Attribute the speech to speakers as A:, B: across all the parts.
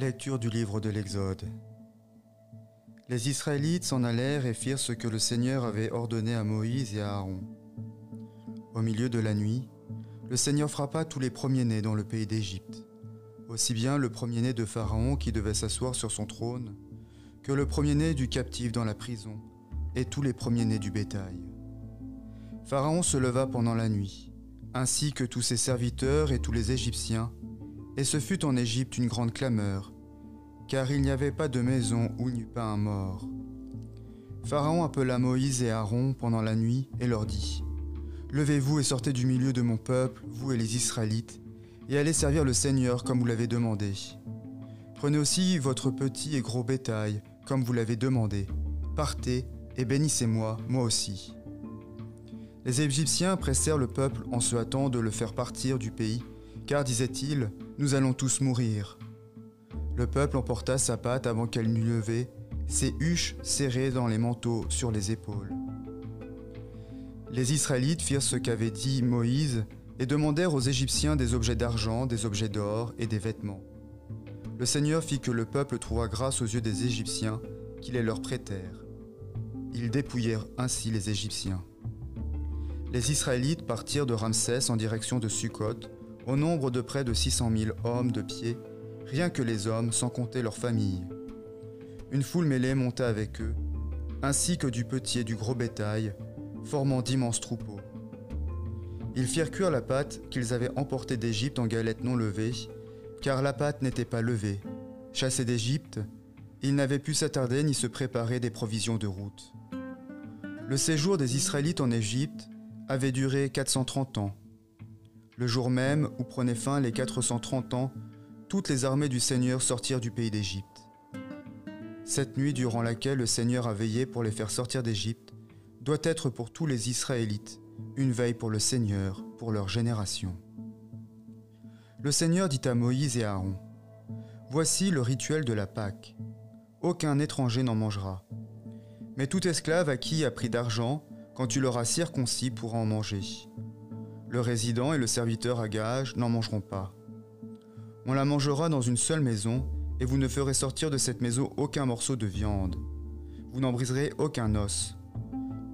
A: Lecture du livre de l'Exode. Les Israélites s'en allèrent et firent ce que le Seigneur avait ordonné à Moïse et à Aaron. Au milieu de la nuit, le Seigneur frappa tous les premiers-nés dans le pays d'Égypte, aussi bien le premier-né de Pharaon qui devait s'asseoir sur son trône, que le premier-né du captif dans la prison, et tous les premiers-nés du bétail. Pharaon se leva pendant la nuit, ainsi que tous ses serviteurs et tous les Égyptiens, et ce fut en Égypte une grande clameur, car il n'y avait pas de maison où n'y eût pas un mort. Pharaon appela Moïse et Aaron pendant la nuit et leur dit, Levez-vous et sortez du milieu de mon peuple, vous et les Israélites, et allez servir le Seigneur comme vous l'avez demandé. Prenez aussi votre petit et gros bétail, comme vous l'avez demandé. Partez et bénissez-moi, moi aussi. Les Égyptiens pressèrent le peuple en se hâtant de le faire partir du pays, car, disait-il, nous allons tous mourir. Le peuple emporta sa patte avant qu'elle n'eût levé, ses huches serrées dans les manteaux sur les épaules. Les Israélites firent ce qu'avait dit Moïse et demandèrent aux Égyptiens des objets d'argent, des objets d'or et des vêtements. Le Seigneur fit que le peuple trouva grâce aux yeux des Égyptiens, qui les leur prêtèrent. Ils dépouillèrent ainsi les Égyptiens. Les Israélites partirent de Ramsès en direction de Sukkot, au nombre de près de 600 000 hommes de pied, rien que les hommes, sans compter leurs familles. Une foule mêlée monta avec eux, ainsi que du petit et du gros bétail, formant d'immenses troupeaux. Ils firent cuire la pâte qu'ils avaient emportée d'Égypte en galettes non levées, car la pâte n'était pas levée. Chassés d'Égypte, ils n'avaient pu s'attarder ni se préparer des provisions de route. Le séjour des Israélites en Égypte avait duré 430 ans. Le jour même où prenaient fin les 430 ans, toutes les armées du Seigneur sortirent du pays d'Égypte. Cette nuit durant laquelle le Seigneur a veillé pour les faire sortir d'Égypte doit être pour tous les Israélites une veille pour le Seigneur, pour leur génération. Le Seigneur dit à Moïse et à Aaron, Voici le rituel de la Pâque. Aucun étranger n'en mangera. Mais tout esclave à qui a pris d'argent, quand tu l'auras circoncis, pourra en manger. Le résident et le serviteur à gage n'en mangeront pas. On la mangera dans une seule maison, et vous ne ferez sortir de cette maison aucun morceau de viande. Vous n'en briserez aucun os.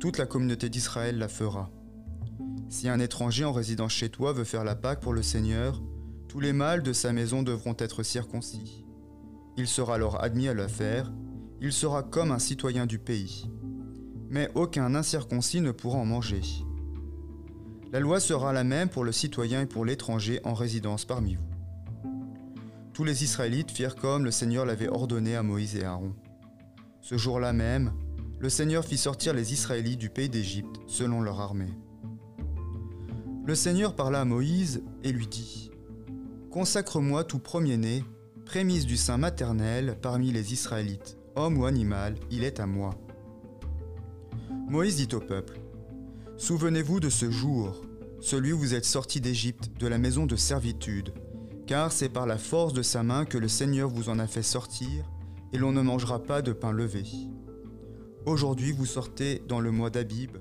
A: Toute la communauté d'Israël la fera. Si un étranger en résidence chez toi veut faire la Pâque pour le Seigneur, tous les mâles de sa maison devront être circoncis. Il sera alors admis à la faire, il sera comme un citoyen du pays. Mais aucun incirconcis ne pourra en manger. La loi sera la même pour le citoyen et pour l'étranger en résidence parmi vous. Tous les Israélites firent comme le Seigneur l'avait ordonné à Moïse et Aaron. Ce jour-là même, le Seigneur fit sortir les Israélites du pays d'Égypte selon leur armée. Le Seigneur parla à Moïse et lui dit Consacre-moi tout premier-né, prémisse du sein maternel parmi les Israélites, homme ou animal, il est à moi. Moïse dit au peuple Souvenez-vous de ce jour, celui où vous êtes sortis d'Égypte, de la maison de servitude, car c'est par la force de sa main que le Seigneur vous en a fait sortir, et l'on ne mangera pas de pain levé. Aujourd'hui vous sortez dans le mois d'Abib,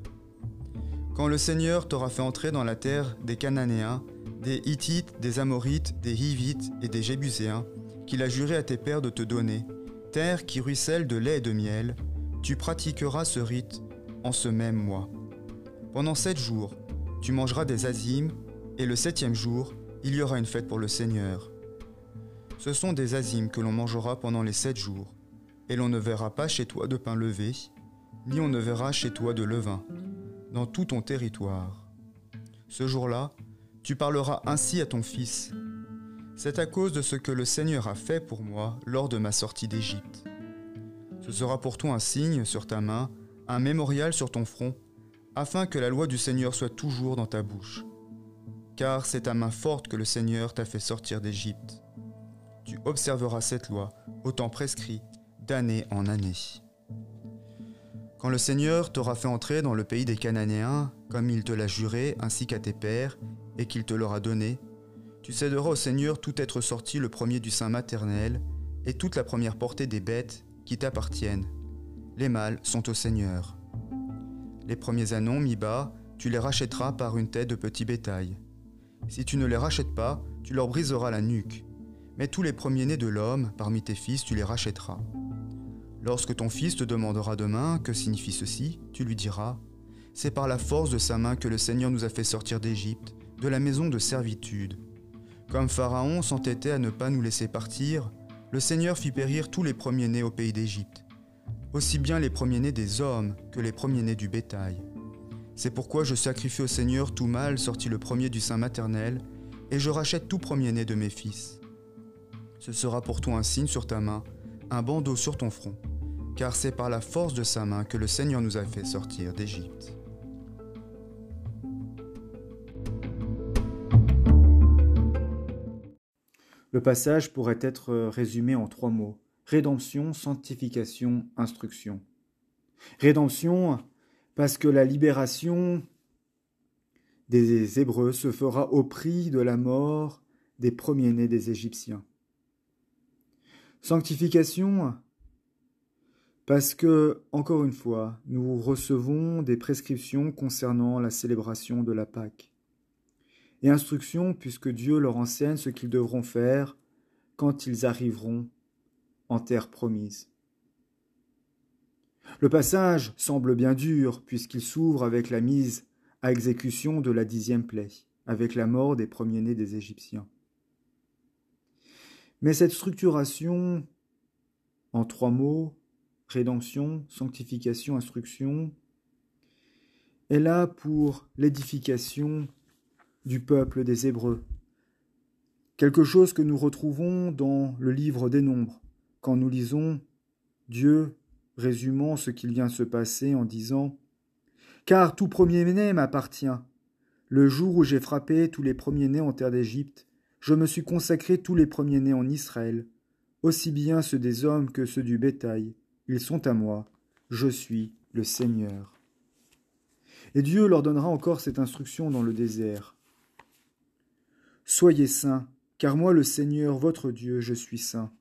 A: quand le Seigneur t'aura fait entrer dans la terre des Cananéens, des Hittites, des Amorites, des Hivites et des Jébuséens, qu'il a juré à tes pères de te donner, terre qui ruisselle de lait et de miel, tu pratiqueras ce rite en ce même mois. Pendant sept jours, tu mangeras des azimes, et le septième jour, il y aura une fête pour le Seigneur. Ce sont des azimes que l'on mangera pendant les sept jours, et l'on ne verra pas chez toi de pain levé, ni on ne verra chez toi de levain dans tout ton territoire. Ce jour-là, tu parleras ainsi à ton fils. C'est à cause de ce que le Seigneur a fait pour moi lors de ma sortie d'Égypte. Ce sera pour toi un signe sur ta main, un mémorial sur ton front, afin que la loi du Seigneur soit toujours dans ta bouche. Car c'est ta main forte que le Seigneur t'a fait sortir d'Égypte. Tu observeras cette loi, au temps prescrit, d'année en année. Quand le Seigneur t'aura fait entrer dans le pays des Cananéens, comme il te l'a juré, ainsi qu'à tes pères, et qu'il te l'aura donné, tu céderas au Seigneur tout être sorti le premier du sein maternel, et toute la première portée des bêtes qui t'appartiennent. Les mâles sont au Seigneur. Les premiers anons mis bas, tu les rachèteras par une tête de petit bétail. Si tu ne les rachètes pas, tu leur briseras la nuque. Mais tous les premiers-nés de l'homme, parmi tes fils, tu les rachèteras. Lorsque ton fils te demandera demain que signifie ceci, tu lui diras C'est par la force de sa main que le Seigneur nous a fait sortir d'Égypte, de la maison de servitude. Comme Pharaon s'entêtait à ne pas nous laisser partir, le Seigneur fit périr tous les premiers-nés au pays d'Égypte, aussi bien les premiers-nés des hommes que les premiers-nés du bétail. C'est pourquoi je sacrifie au Seigneur tout mâle sorti le premier du sein maternel, et je rachète tout premier-né de mes fils. Ce sera pour toi un signe sur ta main, un bandeau sur ton front car c'est par la force de sa main que le Seigneur nous a fait sortir d'Égypte.
B: Le passage pourrait être résumé en trois mots. Rédemption, sanctification, instruction. Rédemption, parce que la libération des Hébreux se fera au prix de la mort des premiers-nés des Égyptiens. Sanctification, parce que, encore une fois, nous recevons des prescriptions concernant la célébration de la Pâque, et instructions puisque Dieu leur enseigne ce qu'ils devront faire quand ils arriveront en terre promise. Le passage semble bien dur puisqu'il s'ouvre avec la mise à exécution de la dixième plaie, avec la mort des premiers-nés des Égyptiens. Mais cette structuration, en trois mots, rédemption, sanctification, instruction, est là pour l'édification du peuple des Hébreux. Quelque chose que nous retrouvons dans le livre des Nombres, quand nous lisons Dieu résumant ce qu'il vient se passer en disant Car tout premier-né m'appartient. Le jour où j'ai frappé tous les premiers-nés en terre d'Égypte, je me suis consacré tous les premiers-nés en Israël, aussi bien ceux des hommes que ceux du bétail. Ils sont à moi, je suis le Seigneur. Et Dieu leur donnera encore cette instruction dans le désert. Soyez saints, car moi le Seigneur, votre Dieu, je suis saint.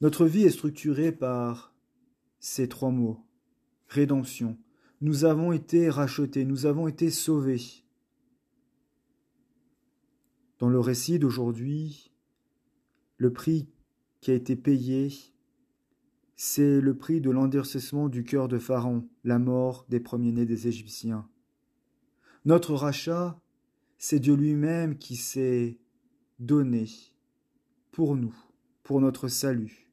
B: Notre vie est structurée par ces trois mots. Rédemption. Nous avons été rachetés, nous avons été sauvés. Dans le récit d'aujourd'hui, le prix qui a été payé, c'est le prix de l'endurcissement du cœur de Pharaon, la mort des premiers-nés des Égyptiens. Notre rachat, c'est Dieu lui-même qui s'est donné pour nous, pour notre salut,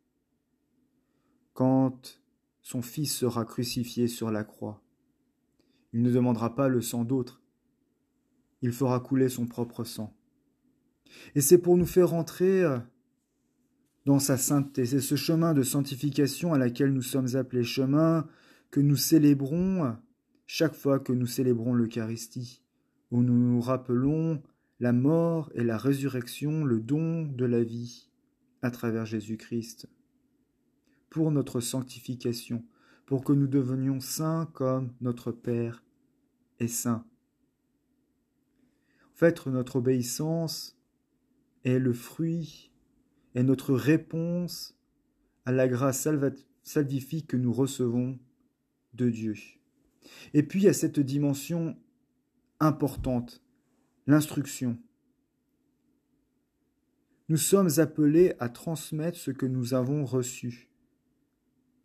B: quand son Fils sera crucifié sur la croix. Il ne demandera pas le sang d'autres, il fera couler son propre sang. Et c'est pour nous faire entrer dans sa sainteté. C'est ce chemin de sanctification à laquelle nous sommes appelés, chemin que nous célébrons chaque fois que nous célébrons l'Eucharistie, où nous nous rappelons la mort et la résurrection, le don de la vie à travers Jésus-Christ, pour notre sanctification, pour que nous devenions saints comme notre Père est saint. En fait, notre obéissance est le fruit est notre réponse à la grâce salvifique que nous recevons de Dieu. Et puis à cette dimension importante, l'instruction. Nous sommes appelés à transmettre ce que nous avons reçu,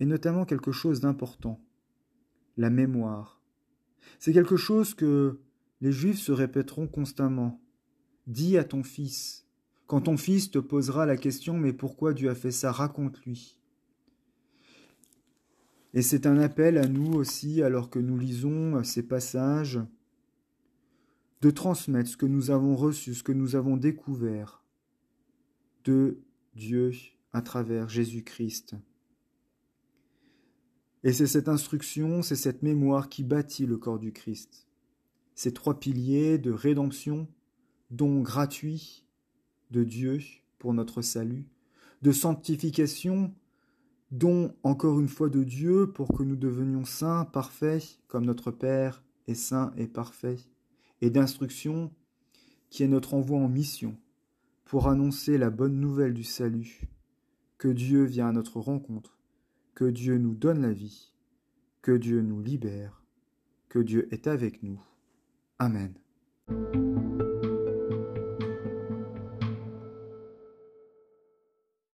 B: et notamment quelque chose d'important, la mémoire. C'est quelque chose que les Juifs se répéteront constamment. Dis à ton fils, quand ton fils te posera la question Mais pourquoi Dieu a fait ça? Raconte-lui. Et c'est un appel à nous aussi, alors que nous lisons ces passages, de transmettre ce que nous avons reçu, ce que nous avons découvert de Dieu à travers Jésus-Christ. Et c'est cette instruction, c'est cette mémoire qui bâtit le corps du Christ. Ces trois piliers de rédemption, don gratuit, de Dieu pour notre salut, de sanctification, don encore une fois de Dieu pour que nous devenions saints, parfaits, comme notre Père est saint et parfait, et d'instruction qui est notre envoi en mission pour annoncer la bonne nouvelle du salut, que Dieu vient à notre rencontre, que Dieu nous donne la vie, que Dieu nous libère, que Dieu est avec nous. Amen.